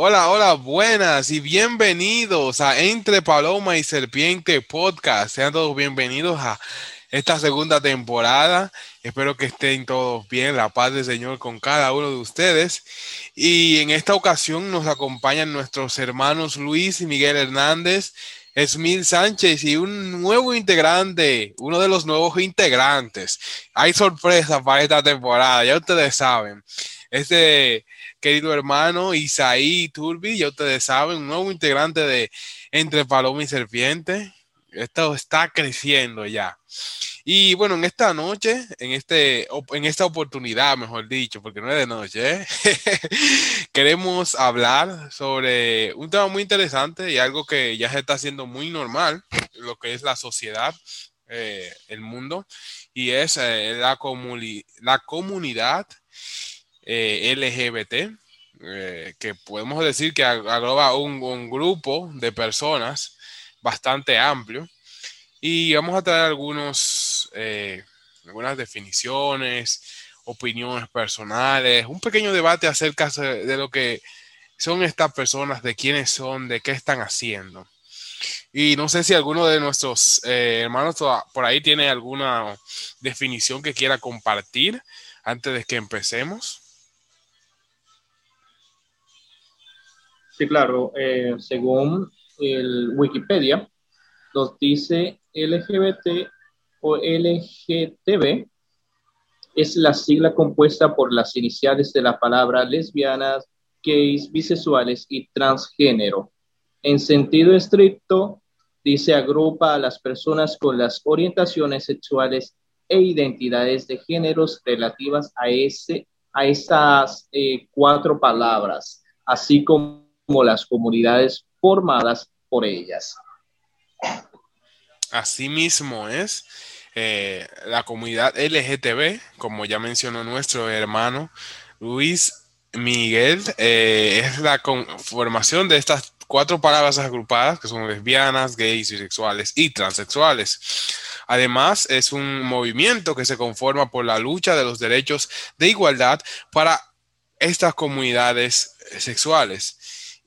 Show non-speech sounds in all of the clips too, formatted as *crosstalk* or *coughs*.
Hola, hola, buenas y bienvenidos a Entre Paloma y Serpiente Podcast. Sean todos bienvenidos a esta segunda temporada. Espero que estén todos bien, la paz del Señor con cada uno de ustedes. Y en esta ocasión nos acompañan nuestros hermanos Luis y Miguel Hernández, Esmil Sánchez y un nuevo integrante, uno de los nuevos integrantes. Hay sorpresas para esta temporada, ya ustedes saben. Este querido hermano Isaí Turbi, ya ustedes saben, un nuevo integrante de Entre Paloma y Serpiente. Esto está creciendo ya. Y bueno, en esta noche, en, este, en esta oportunidad, mejor dicho, porque no es de noche, ¿eh? *laughs* queremos hablar sobre un tema muy interesante y algo que ya se está haciendo muy normal, lo que es la sociedad, eh, el mundo, y es eh, la, la comunidad LGBT, que podemos decir que agrupa un grupo de personas bastante amplio y vamos a traer algunos, eh, algunas definiciones, opiniones personales, un pequeño debate acerca de lo que son estas personas, de quiénes son, de qué están haciendo. Y no sé si alguno de nuestros eh, hermanos por ahí tiene alguna definición que quiera compartir antes de que empecemos. Sí, claro. Eh, según el Wikipedia, nos dice LGBT o LGTB es la sigla compuesta por las iniciales de la palabra lesbianas, gays, bisexuales y transgénero. En sentido estricto, dice agrupa a las personas con las orientaciones sexuales e identidades de géneros relativas a, ese, a esas eh, cuatro palabras, así como las comunidades formadas por ellas. Asimismo es eh, la comunidad LGTB, como ya mencionó nuestro hermano Luis Miguel, eh, es la conformación de estas cuatro palabras agrupadas que son lesbianas, gays, bisexuales y transexuales. Además, es un movimiento que se conforma por la lucha de los derechos de igualdad para estas comunidades sexuales.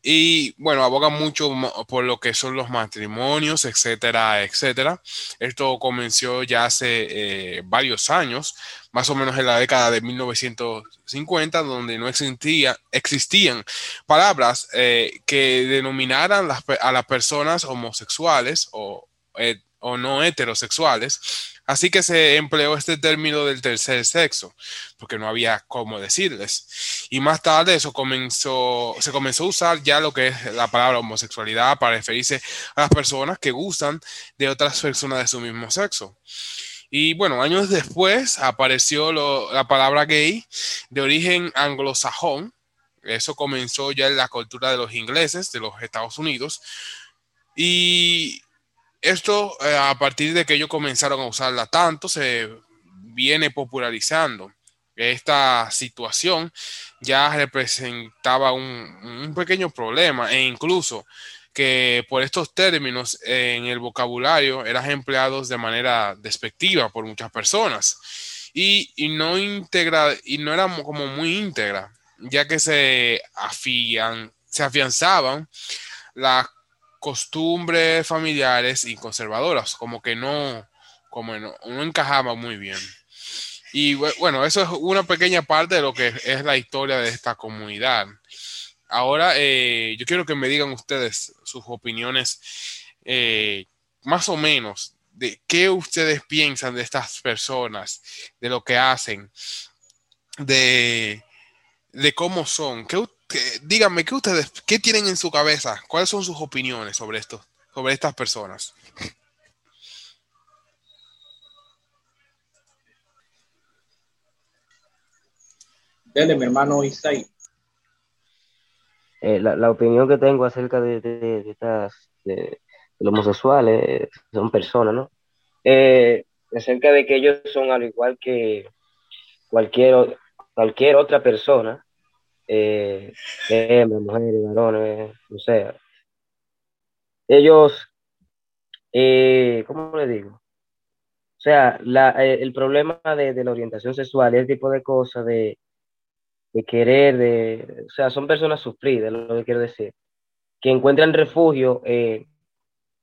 Y bueno, aboga mucho por lo que son los matrimonios, etcétera, etcétera. Esto comenzó ya hace eh, varios años, más o menos en la década de 1950, donde no existía, existían palabras eh, que denominaran a las personas homosexuales o, eh, o no heterosexuales Así que se empleó este término del tercer sexo, porque no había cómo decirles. Y más tarde eso comenzó, se comenzó a usar ya lo que es la palabra homosexualidad para referirse a las personas que gustan de otras personas de su mismo sexo. Y bueno, años después apareció la palabra gay de origen anglosajón. Eso comenzó ya en la cultura de los ingleses de los Estados Unidos. Y esto, eh, a partir de que ellos comenzaron a usarla tanto, se viene popularizando. Esta situación ya representaba un, pequeño problema e incluso que por estos términos en el vocabulario eran empleados de manera despectiva por muchas personas y, no integra y no era como muy íntegra ya que se se afianzaban las costumbres familiares y conservadoras, como que no, como no, encajaba muy bien. Y bueno, eso es una pequeña parte de lo que es la historia de esta comunidad. Ahora, eh, yo quiero que me digan ustedes sus opiniones, eh, más o menos, de qué ustedes piensan de estas personas, de lo que hacen, de, de cómo son. ¿Qué, díganme, ¿qué ustedes, qué tienen en su cabeza? ¿Cuáles son sus opiniones sobre esto, sobre estas personas? Dele, mi hermano Isai. Eh, la, opinión que tengo acerca de, estas, de, los homosexuales, son personas, ¿no? Eh, acerca de que ellos son al igual que cualquier, cualquier otra persona, eh, mujeres, varones, o sea, ellos, eh, ¿cómo le digo? O sea, la, eh, el problema de, la orientación sexual, ese tipo de cosas, de, de querer, de, o sea, son personas sufridas, lo que quiero decir, que encuentran refugio eh,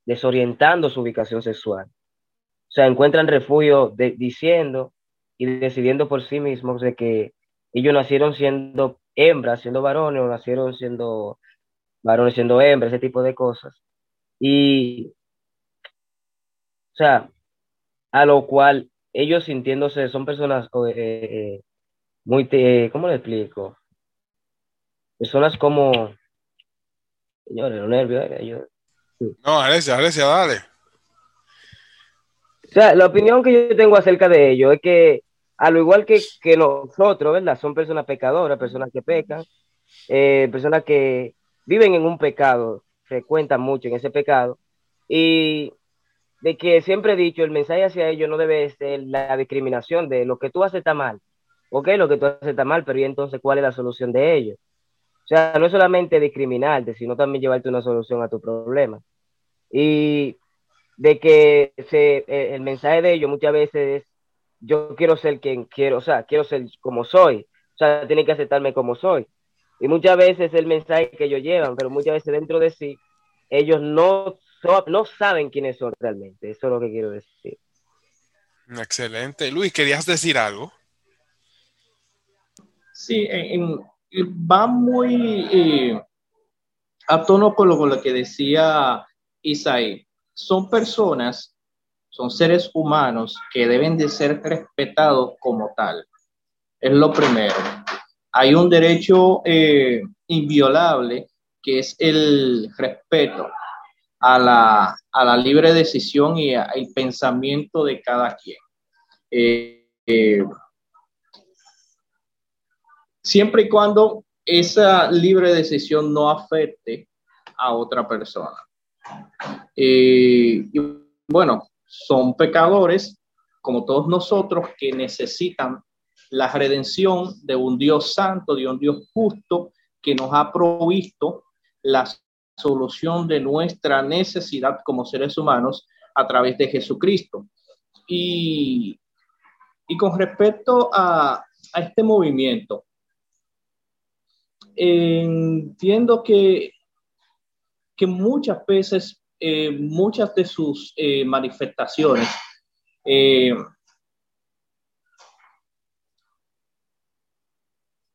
desorientando su ubicación sexual. O sea, encuentran refugio diciendo y decidiendo por sí mismos de que ellos nacieron siendo hembras, siendo varones, o nacieron siendo varones, siendo hembras, ese tipo de cosas. Y, o sea, a lo cual ellos sintiéndose, son personas eh, eh, muy, eh, ¿cómo le explico? Personas como, señores, los nervios, No, Alesia, Alesia, dale. O sea, la opinión que yo tengo acerca de ello es que, a lo igual que, que nosotros, ¿verdad? Son personas pecadoras, personas que pecan, personas que viven en un pecado, frecuentan mucho en ese pecado, y de que siempre he dicho, el mensaje hacia ellos no debe ser la discriminación de lo que tú haces está mal. Ok, lo que tú haces está mal, pero ¿y entonces cuál es la solución de ellos? O sea, no es solamente discriminarte, sino también llevarte una solución a tu problema. Y de que se, eh, el mensaje de ellos muchas veces es, yo quiero ser quien quiero, o sea, quiero ser como soy. O sea, tienen que aceptarme como soy. Y muchas veces el mensaje que ellos llevan, pero muchas veces dentro de sí, ellos no no, saben quiénes son realmente. Eso es lo que quiero decir. Excelente. Luis, ¿querías decir algo? Sí, va muy eh, a tono con lo, con lo que decía Isaí. Son personas, son seres humanos que deben de ser respetados como tal. Es lo primero. Hay un derecho eh, inviolable que es el respeto a la, a la libre decisión y al pensamiento de cada quien. Eh, eh, siempre y cuando esa libre decisión no afecte a otra persona. Y bueno, son pecadores como todos nosotros que necesitan la redención de un Dios santo, de un Dios justo que nos ha provisto las solución de nuestra necesidad como seres humanos a través de Jesucristo. Y, con respecto a, este movimiento, entiendo que, que muchas veces, eh, muchas de sus eh, manifestaciones, eh,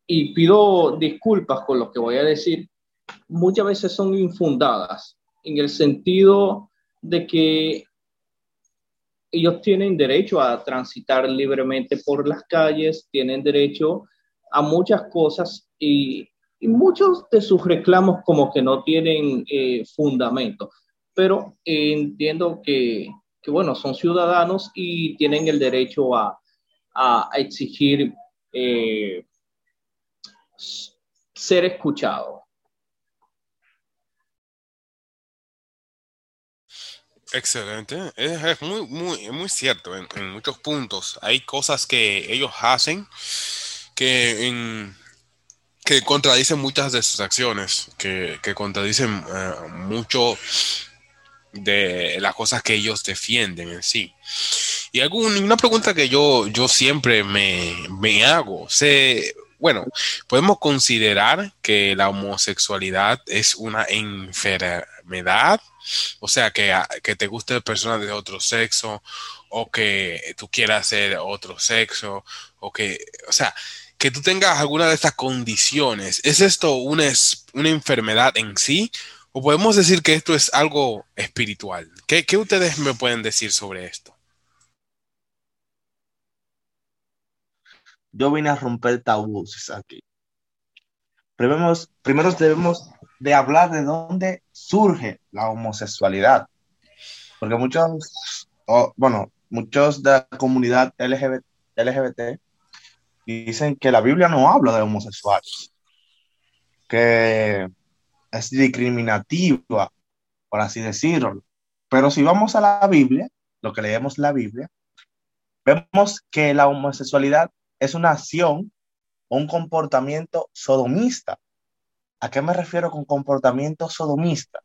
y pido disculpas con lo que voy a decir, muchas veces son infundadas en el sentido de que ellos tienen derecho a transitar libremente por las calles, tienen derecho a muchas cosas y, muchos de sus reclamos como que no tienen fundamento, pero entiendo que, bueno, son ciudadanos y tienen el derecho a, exigir eh, ser escuchados. Excelente, es, muy, muy, muy cierto en, muchos puntos. Hay cosas que ellos hacen que, que contradicen muchas de sus acciones, que, contradicen eh, mucho de las cosas que ellos defienden en sí. Y una pregunta que yo, yo siempre me, me hago, se, bueno, podemos considerar que la homosexualidad es una enfermedad o sea, que, que te guste personas de otro sexo o que tú quieras ser otro sexo o que, o sea, que tú tengas alguna de estas condiciones. ¿Es esto una, una enfermedad en sí? ¿O podemos decir que esto es algo espiritual? ¿Qué, qué ustedes me pueden decir sobre esto? Yo vine a romper tabúes aquí. Primero, primero debemos de hablar de dónde surge la homosexualidad. Porque muchos, bueno, muchos de la comunidad LGBT, LGBT dicen que la Biblia no habla de homosexuales, que es discriminativa, por así decirlo. Pero si vamos a la Biblia, lo que leemos la Biblia, vemos que la homosexualidad es una acción un comportamiento sodomista ¿A qué me refiero con comportamiento sodomista?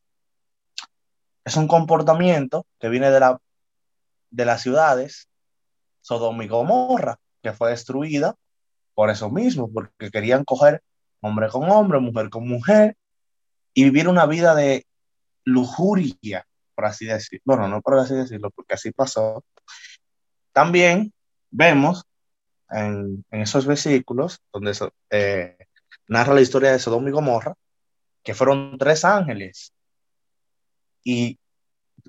Es un comportamiento que viene de, la, de las ciudades Sodoma y Gomorra, que fue destruida por eso mismo, porque querían coger hombre con hombre, mujer con mujer y vivir una vida de lujuria, por así decirlo. Bueno, no por así decirlo, porque así pasó. También vemos en, esos versículos donde eh, narra la historia de Sodoma y Gomorra, que fueron tres ángeles. Y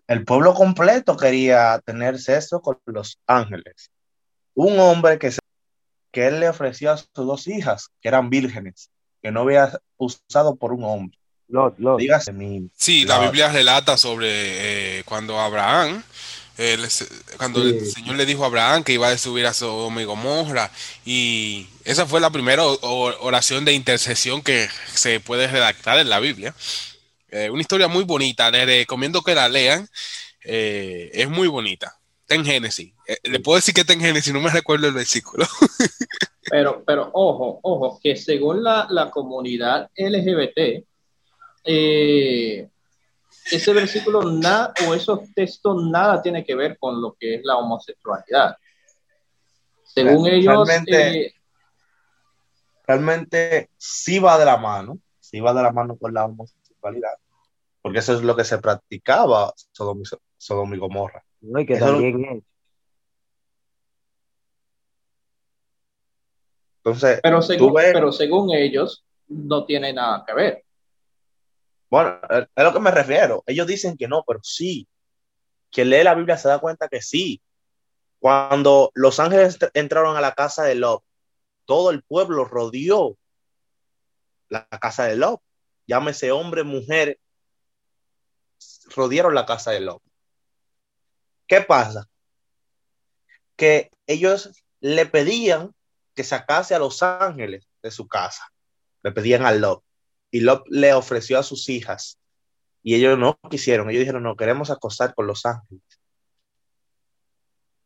el pueblo completo quería tener sexo con los ángeles. Un hombre que, que él le ofreció a sus dos hijas, que eran vírgenes, que no había usado por un hombre. Dígase mi. Sí, la Biblia relata sobre eh, cuando Abraham cuando el Señor le dijo a Abraham que iba a subir a Sodoma y Gomorra, y esa fue la primera oración de intercesión que se puede redactar en la Biblia. Eh, una historia muy bonita, les recomiendo que la lean, eh, es muy bonita. Está en Génesis. Eh, le puedo decir que está en Génesis, no me recuerdo el versículo. *laughs* pero, pero ojo, ojo, que según la, la comunidad LGBT, eh, ese versículo nada o esos textos nada tiene que ver con lo que es la homosexualidad. Según ellos, realmente, eh, realmente sí va de la mano, sí va de la mano con la homosexualidad, porque eso es lo que se practicaba Sodom, y Gomorra. No, y que también Entonces, pero según, pero según ellos, no tiene nada que ver. Bueno, es a lo que me refiero. Ellos dicen que no, pero sí. Quien lee la Biblia se da cuenta que sí. Cuando los ángeles entraron a la casa de Lot, todo el pueblo rodeó la casa de Lot. Llámese hombre, mujer, rodearon la casa de Lot. ¿Qué pasa? Que ellos le pedían que sacase a los ángeles de su casa. Le pedían a Lot y Lot le ofreció a sus hijas y ellos no quisieron, ellos dijeron, no, queremos acostar con los ángeles.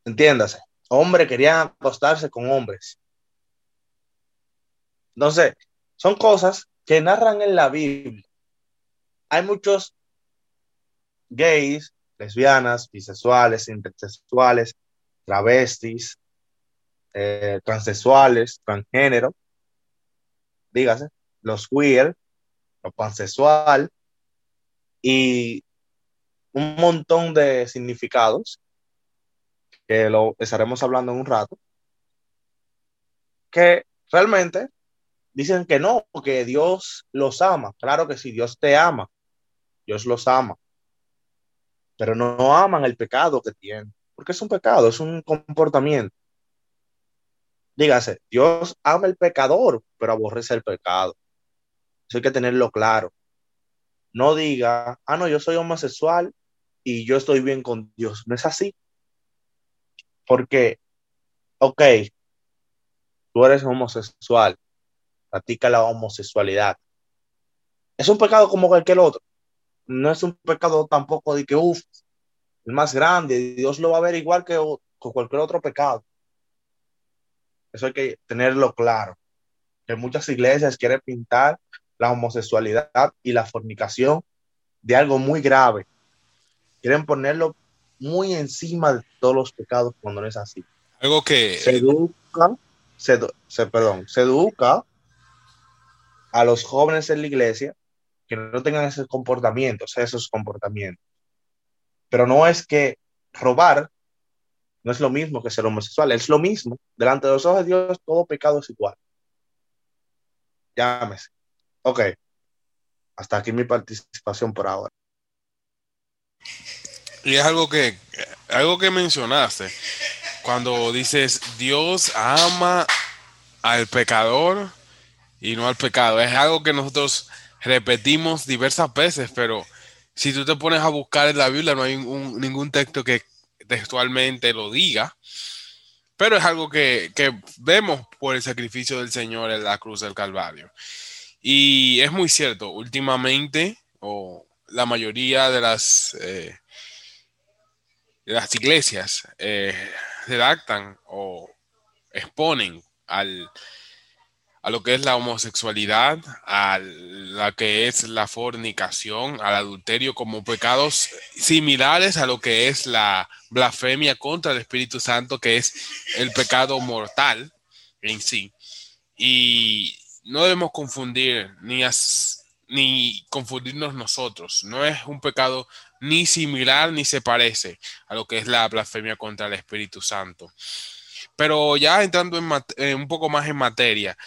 Entiéndase, hombres querían acostarse con hombres. Entonces, son cosas que narran en la Biblia. Hay muchos gays, lesbianas, bisexuales, intersexuales, travestis, eh, transexuales, transgénero, dígase, los queer, lo pansexual y un montón de significados que lo estaremos hablando en un rato, que realmente dicen que no, que Dios los ama. Claro que sí, Dios te ama, Dios los ama, pero no aman el pecado que tienen, porque es un pecado, es un comportamiento. Dígase, Dios ama el pecador, pero aborrece el pecado hay que tenerlo claro. No diga, ah, no, yo soy homosexual y yo estoy bien con Dios. No es así. Porque, ok, tú eres homosexual, practica la homosexualidad. Es un pecado como cualquier otro. No es un pecado tampoco de que, uff, el más grande, Dios lo va a ver igual que cualquier otro pecado. Eso hay que tenerlo claro. Que muchas iglesias quieren pintar la homosexualidad y la fornicación de algo muy grave. Quieren ponerlo muy encima de todos los pecados cuando no es así. Algo que se educa, se, perdón, se educa a los jóvenes en la iglesia que no tengan esos comportamientos, esos comportamientos. Pero no es que robar no es lo mismo que ser homosexual, es lo mismo. Delante de los ojos de Dios, todo pecado es igual. Llámese. Ok. Hasta aquí mi participación por ahora. Y es algo que, algo que mencionaste, cuando dices Dios ama al pecador y no al pecado. Es algo que nosotros repetimos diversas veces, pero si tú te pones a buscar en la Biblia, no hay ningún texto que textualmente lo diga. Pero es algo que, que vemos por el sacrificio del Señor en la cruz del Calvario. Y es muy cierto, últimamente, o la mayoría de las, eh, las iglesias eh, redactan o exponen al, a lo que es la homosexualidad, a la que es la fornicación, al adulterio como pecados similares a lo que es la blasfemia contra el Espíritu Santo, que es el pecado mortal en sí. Y no debemos confundir ni, ni confundirnos nosotros. No es un pecado ni similar ni se parece a lo que es la blasfemia contra el Espíritu Santo. Pero ya entrando en, un poco más en materia,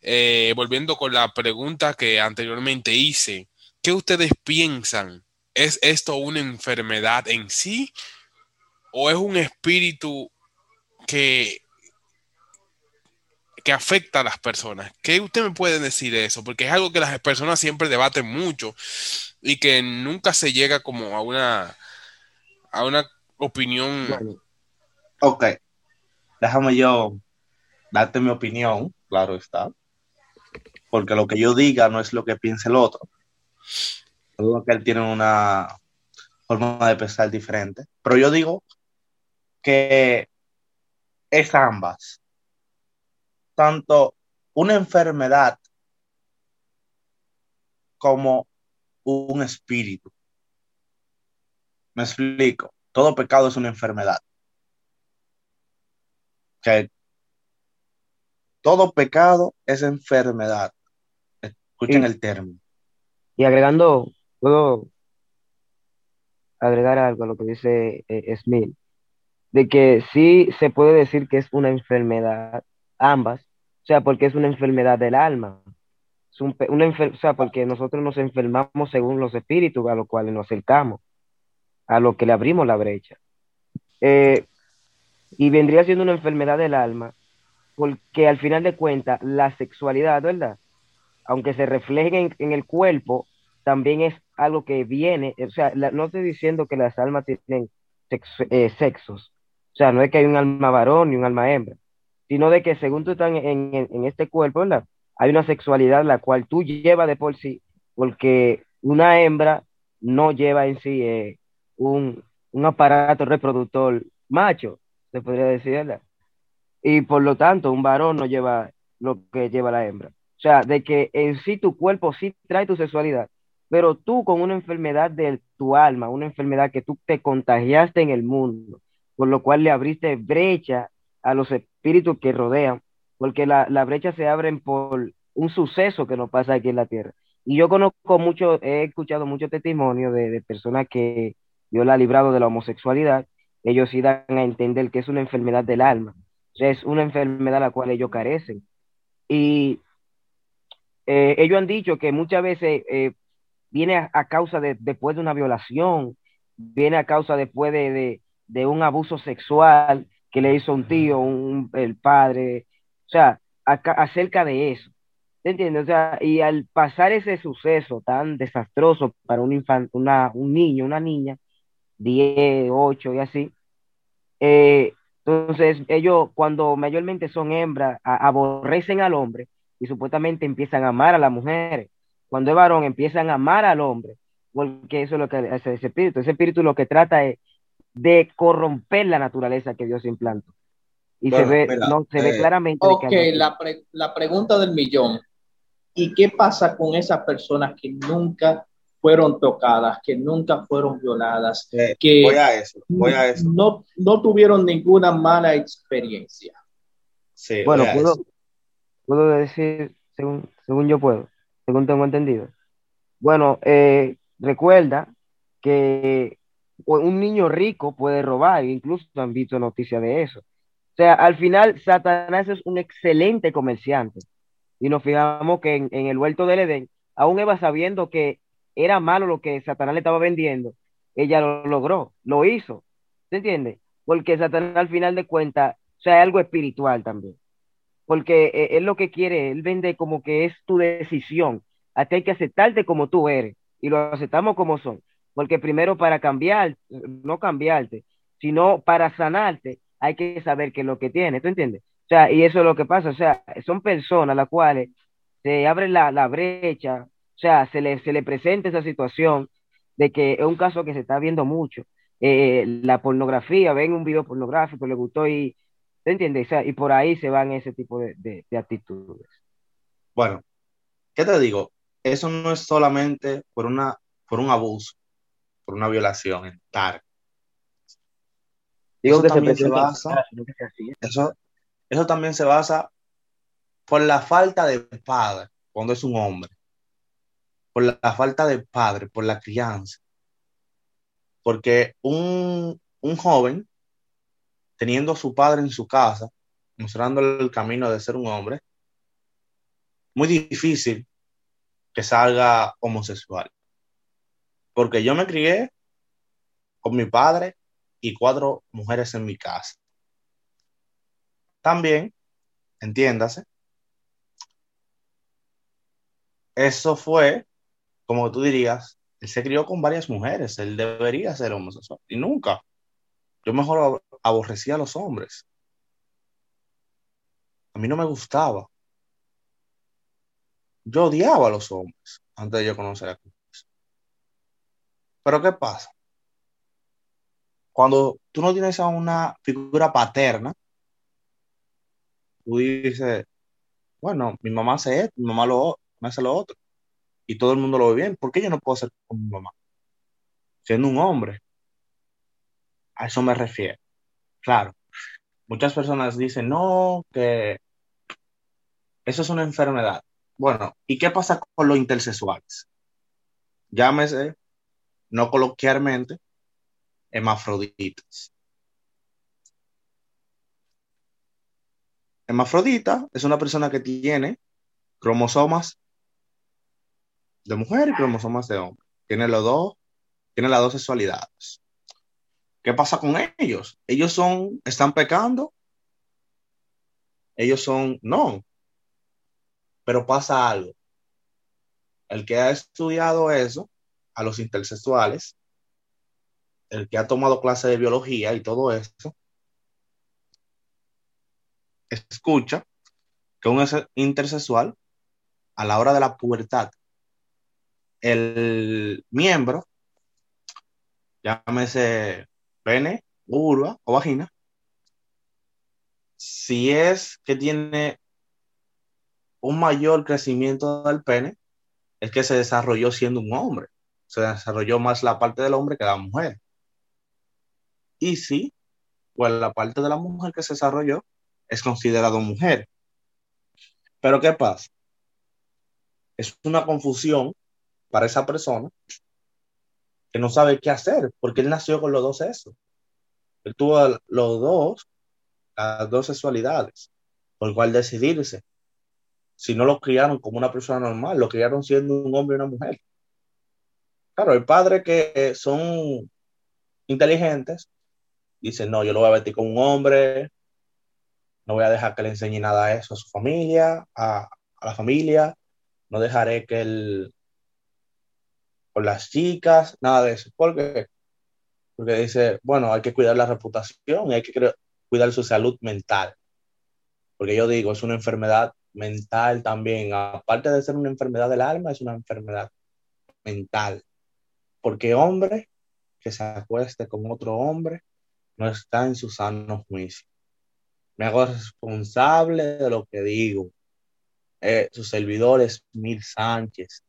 eh, volviendo con la pregunta que anteriormente hice, ¿qué ustedes piensan? ¿Es esto una enfermedad en sí o es un espíritu que, que afecta a las personas? ¿Qué usted me puede decir de eso? Porque es algo que las personas siempre debaten mucho y que nunca se llega como a una, a una opinión. Ok, déjame yo darte mi opinión, claro está, porque lo que yo diga no es lo que piense el otro. Todo que él tiene una forma de pensar diferente, pero yo digo que es ambas, tanto una enfermedad como un espíritu. Me explico. Todo pecado es una enfermedad. Que todo pecado es enfermedad. Escuchen el término. Y agregando, puedo agregar algo a lo que dice eh, Smith, de que sí se puede decir que es una enfermedad, ambas, o sea, porque es una enfermedad del alma, es una o sea, porque nosotros nos enfermamos según los espíritus a los cuales nos acercamos, a lo que le abrimos la brecha. Eh, y vendría siendo una enfermedad del alma, porque al final de cuentas, la sexualidad, ¿verdad? Aunque se refleje en, el cuerpo, también es algo que viene, o sea, no estoy diciendo que las almas tienen eh, sexos, o sea, no es que hay un alma varón y un alma hembra, sino de que según tú estás en, en este cuerpo, ¿verdad? hay una sexualidad la cual tú llevas de por sí, porque una hembra no lleva en sí eh, un, aparato reproductor macho, se podría decir, ¿verdad? Y por lo tanto, un varón no lleva lo que lleva la hembra. O sea, de que en sí tu cuerpo sí trae tu sexualidad, pero tú con una enfermedad de tu alma, una enfermedad que tú te contagiaste en el mundo, por lo cual le abriste brecha a los espíritus que rodean, porque la, la brecha se abren por un suceso que nos pasa aquí en la Tierra. Y yo conozco mucho, he escuchado mucho testimonio de, personas que Dios la ha librado de la homosexualidad. Ellos sí dan a entender que es una enfermedad del alma. es una enfermedad a la cual ellos carecen. Y eh, ellos han dicho que muchas veces eh, viene a, causa de después de una violación, viene a causa después de, de, un abuso sexual que le hizo un tío, un, el padre, o sea, acerca de eso. ¿Te entiendes? O sea, y al pasar ese suceso tan desastroso para un infante, una, un niño, una niña, 10, 8 y así, eh, entonces ellos cuando mayormente son hembras, aborrecen al hombre y supuestamente empiezan a amar a las mujeres. Cuando es varón empiezan a amar al hombre, porque eso es lo que hace ese espíritu. Ese espíritu lo que trata es de corromper la naturaleza que Dios implantó. Y se ve, no, se ve eh, claramente. Ok, la, la pregunta del millón. ¿Y qué pasa con esas personas que nunca fueron tocadas, que nunca fueron violadas, eh, que voy a eso, voy a eso. No, no tuvieron ninguna mala experiencia? Sí, bueno, puedo, puedo, decir, según, según yo puedo, según tengo entendido. Bueno, eh, recuerda que un niño rico puede robar, incluso han visto noticias de eso. O sea, al final, Satanás es un excelente comerciante. Y nos fijamos que en, el huerto del Edén, aún Eva sabiendo que era malo lo que Satanás le estaba vendiendo, ella lo logró, lo hizo, ¿se entiende? Porque Satanás al final de cuentas, o sea, es algo espiritual también, porque eh, él lo que quiere, él vende como que es tu decisión, a ti hay que aceptarte como tú eres, y lo aceptamos como son, porque primero para cambiar, no cambiarte, sino para sanarte, hay que saber qué es lo que tienes, ¿tú entiendes? sea, y eso es lo que pasa, o sea, son personas a las cuales se abre la, brecha, o sea, se le, se le presenta esa situación de que es un caso que se está viendo mucho. Eh, la pornografía, ven un video pornográfico, le gustó y, ¿te entiendes? O sea, y por ahí se van ese tipo de, de, actitudes. Bueno, ¿qué te digo? Eso no es solamente por, una, por un abuso, por una violación en tal. Digo que se, se basa, eso, eso también se basa por la falta de padre, cuando es un hombre, por la, la falta de padre, por la crianza. Porque un, un joven, teniendo a su padre en su casa, mostrándole el camino de ser un hombre, muy difícil que salga homosexual. Porque yo me crié con mi padre y cuatro mujeres en mi casa. También, entiéndase, eso fue, como tú dirías, él se crió con varias mujeres, él debería ser homosexual. Y nunca. Yo mejor aborrecía a los hombres. A mí no me gustaba. Yo odiaba a los hombres antes de yo conocer a Cristo. Pero ¿qué pasa? Cuando tú no tienes a una figura paterna, tú dices, bueno, mi mamá hace esto, mi mamá lo, me hace lo otro, y todo el mundo lo ve bien, ¿por qué yo no puedo ser como mi mamá? Siendo un hombre. A eso me refiero. Claro, muchas personas dicen, no, que eso es una enfermedad. Bueno, ¿y qué pasa con los intersexuales? Llámese, no coloquialmente, hermafroditas. Hermafrodita es una persona que tiene cromosomas de mujer y cromosomas de hombre. Tiene los dos, tiene las dos sexualidades. ¿Qué pasa con ellos? Ellos son, están pecando. Ellos son, no. Pero pasa algo. El que ha estudiado eso, a los intersexuales, el que ha tomado clase de biología y todo eso, escucha que un intersexual, a la hora de la pubertad, el miembro, llámese pene, urba o vagina, si es que tiene un mayor crecimiento del pene, es que se desarrolló siendo un hombre. Se desarrolló más la parte del hombre que la mujer. Y sí, pues la parte de la mujer que se desarrolló es considerado mujer. Pero ¿qué pasa? Es una confusión para esa persona que no sabe qué hacer, porque él nació con los dos eso. Él tuvo los dos, las dos sexualidades, por cual decidirse. Si no lo criaron como una persona normal, lo criaron siendo un hombre y una mujer. Claro, el padre que son inteligentes, dice, no, yo lo voy a vestir como un hombre, no voy a dejar que le enseñe nada a eso a su familia, a, a la familia, no dejaré que él con las chicas, nada de eso. ¿Por qué? Porque dice, bueno, hay que cuidar la reputación y hay que cuidar su salud mental. Porque yo digo, es una enfermedad mental también. Aparte de ser una enfermedad del alma, es una enfermedad mental. Porque hombre que se acueste con otro hombre no está en su sano juicio. Me hago responsable de lo que digo. Eh, su servidor es Mil Sánchez.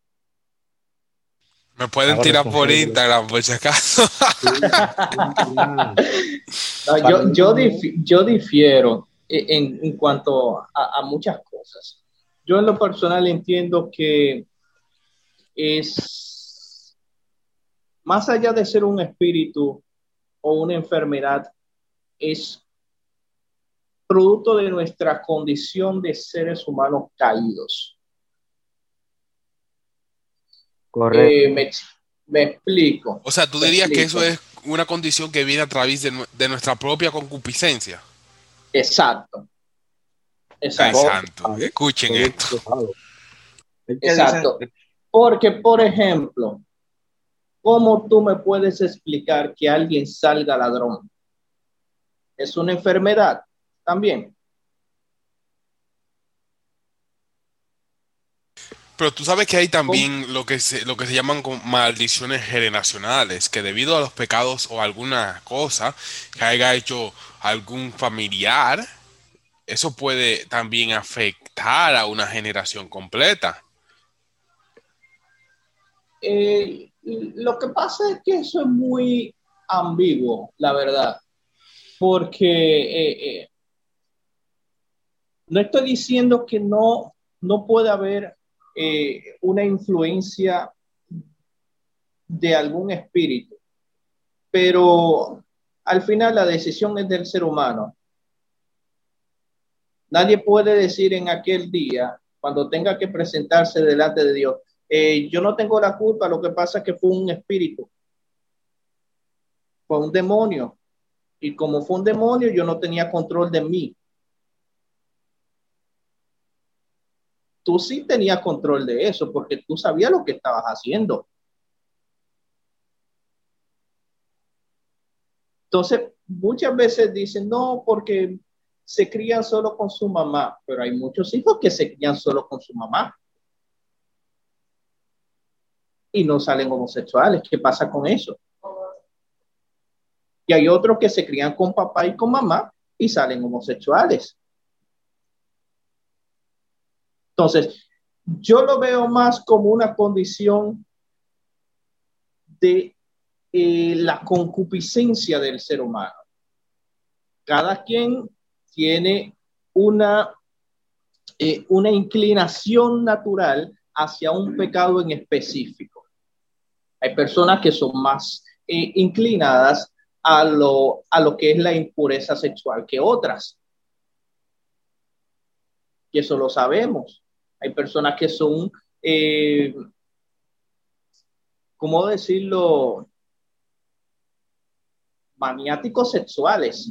Me pueden tirar por Instagram, por si acaso. yo, yo, difiero en, cuanto a, muchas cosas. Yo en lo personal entiendo que es más allá de ser un espíritu o una enfermedad, es producto de nuestra condición de seres humanos caídos. Correcto. Eh, me, explico. O sea, tú dirías que eso es una condición que viene a través de, nuestra propia concupiscencia. Exacto. Exacto. Escuchen esto. Exacto. Porque, por ejemplo, ¿cómo tú me puedes explicar que alguien salga ladrón? ¿Es una enfermedad también? Pero tú sabes que hay también lo que se, lo que se llaman maldiciones generacionales, que debido a los pecados o alguna cosa que haya hecho algún familiar, eso puede también afectar a una generación completa. Eh, lo que pasa es que eso es muy ambiguo, la verdad, porque eh, eh, No estoy diciendo que no, no puede haber eh, una influencia de algún espíritu, pero al final la decisión es del ser humano. Nadie puede decir en aquel día, cuando tenga que presentarse delante de Dios, eh, yo no tengo la culpa, lo que pasa es que fue un espíritu, fue un demonio, y como fue un demonio, yo no tenía control de mí. Tú sí tenías control de eso porque tú sabías lo que estabas haciendo. Entonces, muchas veces dicen, no, porque se crían solo con su mamá, pero hay muchos hijos que se crían solo con su mamá y no salen homosexuales. ¿Qué pasa con eso? Y hay otros que se crían con papá y con mamá y salen homosexuales. Entonces, yo lo veo más como una condición de eh, la concupiscencia del ser humano. Cada quien tiene una, eh, una inclinación natural hacia un pecado en específico. Hay personas que son más eh, inclinadas a lo, a lo que es la impureza sexual que otras. Y eso lo sabemos. Hay personas que son, eh, ¿cómo decirlo? Maniáticos sexuales.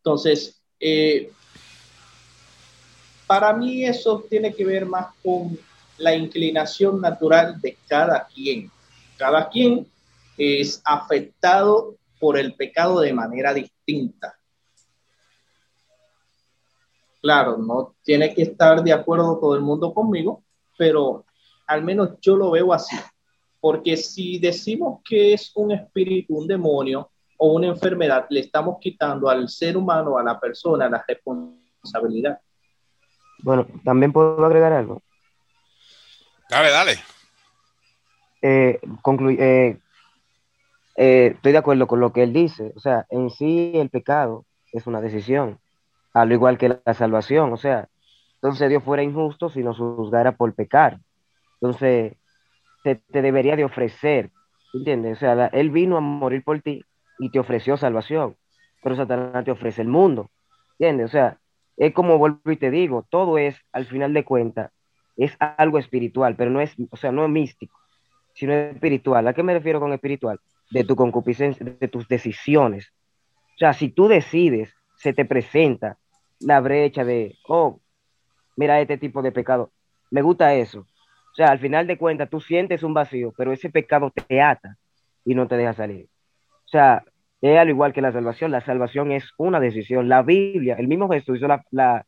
Entonces, eh, para mí eso tiene que ver más con la inclinación natural de cada quien. Cada quien es afectado por el pecado de manera distinta. Claro, no tiene que estar de acuerdo todo el mundo conmigo, pero al menos yo lo veo así. Porque si decimos que es un espíritu, un demonio o una enfermedad, le estamos quitando al ser humano, a la persona, la responsabilidad. Bueno, también puedo agregar algo. Dale, dale. Eh, eh, eh, estoy de acuerdo con lo que él dice. O sea, en sí el pecado es una decisión, al igual que la salvación. O sea, entonces Dios fuera injusto si nos juzgara por pecar. Entonces, te, te debería de ofrecer, ¿entiendes? O sea, Él vino a morir por ti y te ofreció salvación, pero Satanás te ofrece el mundo, ¿entiendes? O sea, es como vuelvo y te digo, todo es, al final de cuentas, es algo espiritual, pero no es, o sea, no es místico sino espiritual. ¿A qué me refiero con espiritual? De tu concupiscencia, de tus decisiones. O sea, si tú decides, se te presenta la brecha de, oh, mira este tipo de pecado. Me gusta eso. O sea, al final de cuentas, tú sientes un vacío, pero ese pecado te ata y no te deja salir. O sea, es al igual que la salvación. La salvación es una decisión. La Biblia, el mismo Jesús hizo la,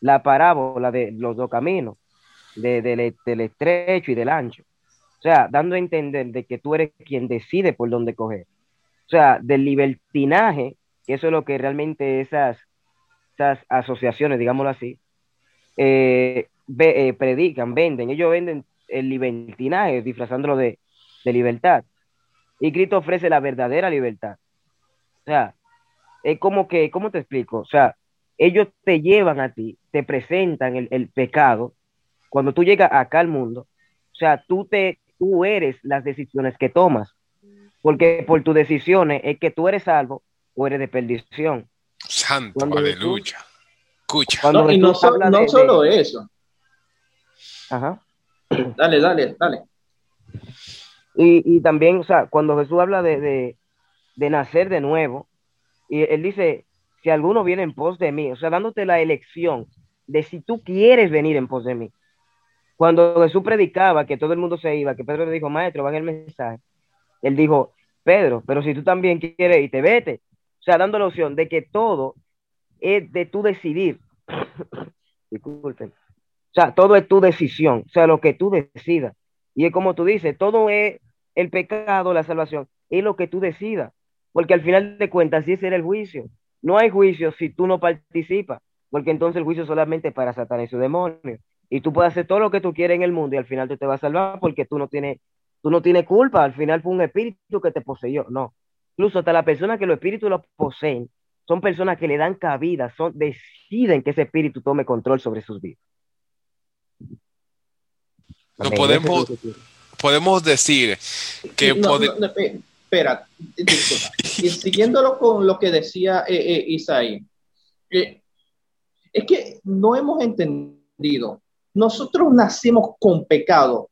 la, parábola de los dos caminos, del estrecho y del ancho. O sea, dando a entender de que tú eres quien decide por dónde coger. O sea, del libertinaje, que eso es lo que realmente esas, esas asociaciones, digámoslo así, eh, eh, predican, venden. Ellos venden el libertinaje disfrazándolo de, de libertad. Y Cristo ofrece la verdadera libertad. O sea, es como que, ¿cómo te explico? O sea, ellos te llevan a ti, te presentan el, el, pecado. Cuando tú llegas acá al mundo, o sea, tú te, tú eres las decisiones que tomas. Porque por tus decisiones es que tú eres salvo o eres de perdición. Santo, aleluya. Escucha. No, y no, solo eso. Ajá. Dale, dale, dale. Y, y, también, o sea, cuando Jesús habla de, de, de, nacer de nuevo, y él dice, si alguno viene en pos de mí, o sea, dándote la elección de si tú quieres venir en pos de mí. Cuando Jesús predicaba que todo el mundo se iba, que Pedro le dijo, maestro, van el mensaje, él dijo, Pedro, pero si tú también quieres irte, vete. O sea, dando la opción de que todo es de tú decidir. *coughs* Disculpen. O sea, todo es tu decisión, o sea, lo que tú decidas. Y es como tú dices, todo es el pecado, la salvación, es lo que tú decidas. Porque al final de cuentas, sí será el juicio. No hay juicio si tú no participas, porque entonces el juicio es solamente para Satanás y su demonio y tú puedes hacer todo lo que tú quieres en el mundo y al final tú te vas a salvar porque tú no tienes, tú no tienes culpa, al final fue un espíritu que te poseyó, no. Incluso hasta la persona que los espíritus los poseen son personas que le dan cabida, son, deciden que ese espíritu tome control sobre sus vidas. No podemos, podemos decir que... No, espera, y siguiéndolo con lo que decía eh, eh, Isaí, eh, es que no hemos entendido. Nosotros nacimos con pecado,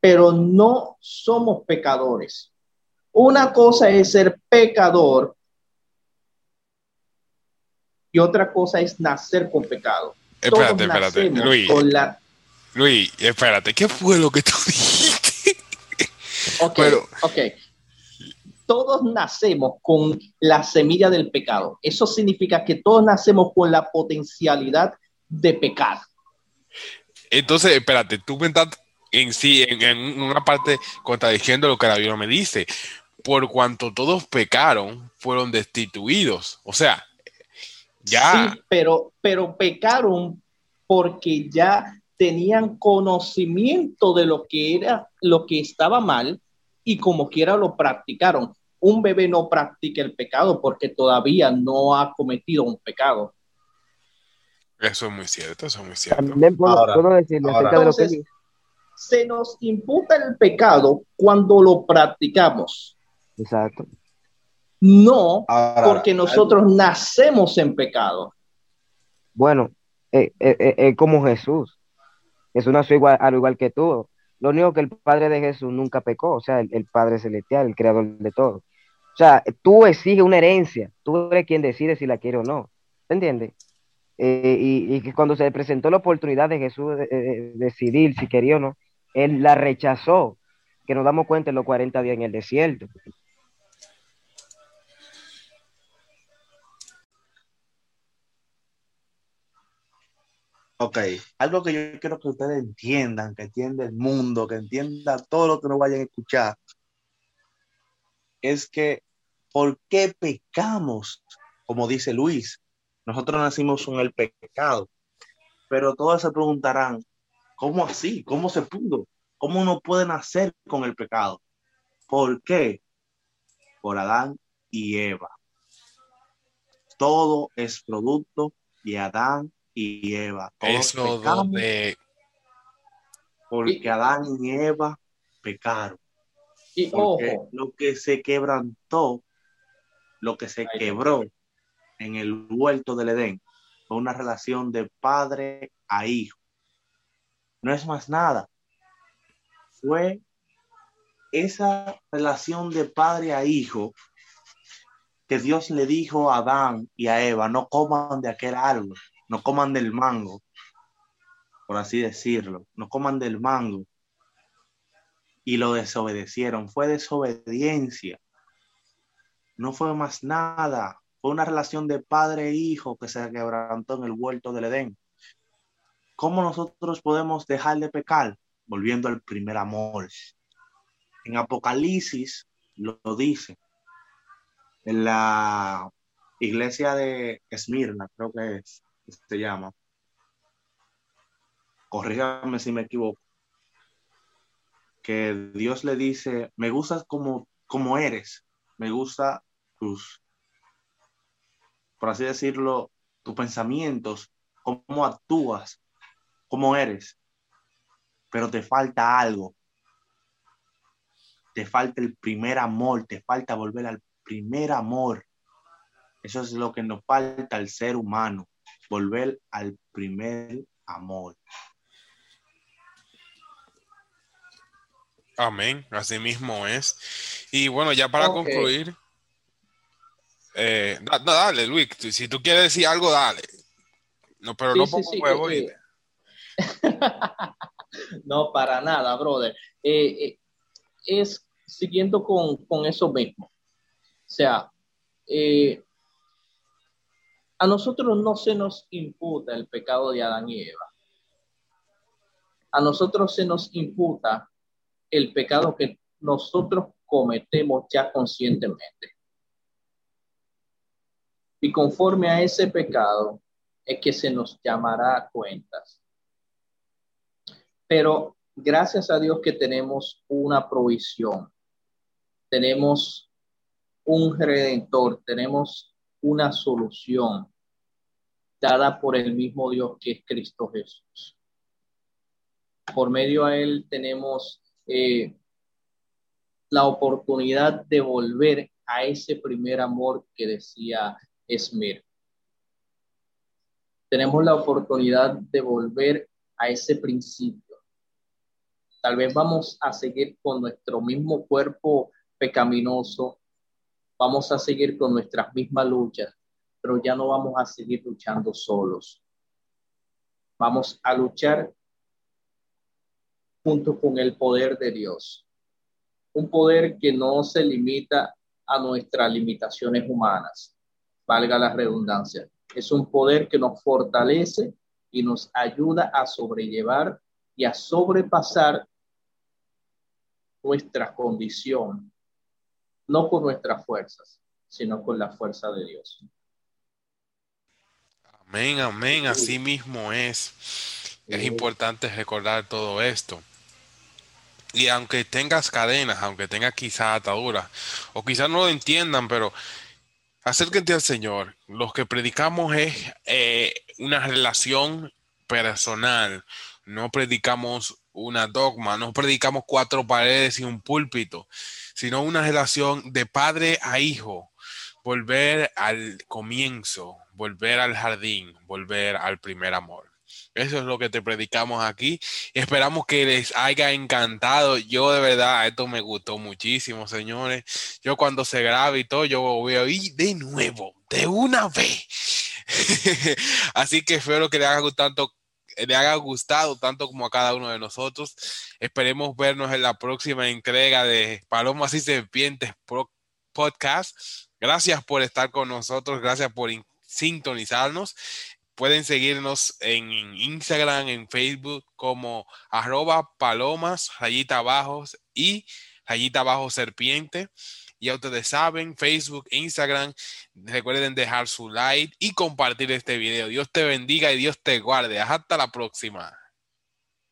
pero no somos pecadores. Una cosa es ser pecador y otra cosa es nacer con pecado. Espérate, espérate, Luis. Luis, espérate, ¿qué fue lo que tú *laughs* dijiste? Ok, ok. Todos nacemos con la semilla del pecado. Eso significa que todos nacemos con la potencialidad de pecar. Entonces, espérate, tú me estás en sí, en, una parte contradiciendo lo que la Biblia me dice. Por cuanto todos pecaron, fueron destituidos. O sea, ya. Sí, pero, pero pecaron porque ya tenían conocimiento de lo que era, lo que estaba mal y como quiera lo practicaron. Un bebé no practica el pecado porque todavía no ha cometido un pecado. Eso es muy cierto, eso es muy cierto. También puedo, acerca de lo que se nos imputa el pecado cuando lo practicamos. Exacto. No porque nosotros nacemos en pecado. Bueno, es eh, eh, eh, como Jesús. Jesús nació igual, al igual que tú. Lo único que el Padre de Jesús nunca pecó, o sea, el, Padre Celestial, el Creador de todo. O sea, tú exiges una herencia, tú eres quien decide si la quiere o no. ¿te entiendes? Y, y, cuando se presentó la oportunidad de Jesús de, decidir si quería o no, él la rechazó, que nos damos cuenta en los 40 días en el desierto. Ok, algo que yo quiero que ustedes entiendan, que entienda el mundo, que entienda todo lo que nos vayan a escuchar, es que ¿por qué pecamos? Como dice Luis, nosotros nacimos con el pecado, pero todos se preguntarán, ¿cómo así? ¿Cómo se pudo? ¿Cómo uno puede nacer con el pecado? ¿Por qué? Por Adán y Eva. Todo es producto de Adán y Eva. Eso Porque Adán y Eva pecaron. Y ojo. lo que se quebrantó, lo que se quebró en el huerto del Edén, fue una relación de padre a hijo. No es más nada. Fue esa relación de padre a hijo que Dios le dijo a Adán y a Eva, no coman de aquel árbol no coman del mango, por así decirlo, no coman del mango. Y lo desobedecieron, fue desobediencia. No fue más nada, una relación de padre e hijo que se quebrantó en el huerto del Edén. ¿Cómo nosotros podemos dejar de pecar? Volviendo al primer amor. En Apocalipsis lo, lo dice. En la iglesia de Esmirna, creo que es se llama. Corrígame si me equivoco. Que Dios le dice, me gustas como, como eres, me gusta tus, por así decirlo, tus pensamientos, cómo actúas, cómo eres, pero te falta algo. Te falta el primer amor, te falta volver al primer amor. Eso es lo que nos falta al ser humano volver al primer amor. Amén, así mismo es. Y bueno, ya para concluir, eh, dale, Luis, si tú quieres decir algo, dale. No, pero no pongo huevo y... *laughs* no, para nada, brother. Eh, eh, es siguiendo con, con, eso mismo. O sea, a nosotros no se nos imputa el pecado de Adán y Eva. A nosotros se nos imputa el pecado que nosotros cometemos ya conscientemente. Y conforme a ese pecado es que se nos llamará a cuentas. Pero gracias a Dios que tenemos una provisión, tenemos un redentor, tenemos una solución dada por el mismo Dios que es Cristo Jesús. Por medio a Él tenemos eh, la oportunidad de volver a ese primer amor que decía Esmir. Tenemos la oportunidad de volver a ese principio. Tal vez vamos a seguir con nuestro mismo cuerpo pecaminoso, vamos a seguir con nuestras mismas luchas, pero ya no vamos a seguir luchando solos. Vamos a luchar junto con el poder de Dios. Un poder que no se limita a nuestras limitaciones humanas, valga la redundancia. Es un poder que nos fortalece y nos ayuda a sobrellevar y a sobrepasar nuestra condición, no con nuestras fuerzas, sino con la fuerza de Dios. Amén, amén, así mismo es. Es importante recordar todo esto. Y aunque tengas cadenas, aunque tengas quizás ataduras, o quizás no lo entiendan, pero acérquate al Señor. Lo que predicamos es eh, una relación personal. No predicamos una dogma, no predicamos cuatro paredes y un púlpito, sino una relación de padre a hijo. Volver al comienzo, volver al jardín, volver al primer amor. Eso es lo que te predicamos aquí. Esperamos que les haya encantado. Yo de verdad, esto me gustó muchísimo, señores. Yo cuando se grabe y todo, yo voy a de nuevo, de una vez. *laughs* Así que espero que les haga gustado, le haga gustado tanto como a cada uno de nosotros. Esperemos vernos en la próxima entrega de Palomas y Serpientes Podcast. Gracias por estar con nosotros, gracias por sintonizarnos Pueden seguirnos en Instagram, en Facebook como arroba palomas, rayita bajos y rayita bajo serpiente. Ya ustedes saben, Facebook, Instagram, recuerden dejar su like y compartir este video. Dios te bendiga y Dios te guarde. Hasta la próxima.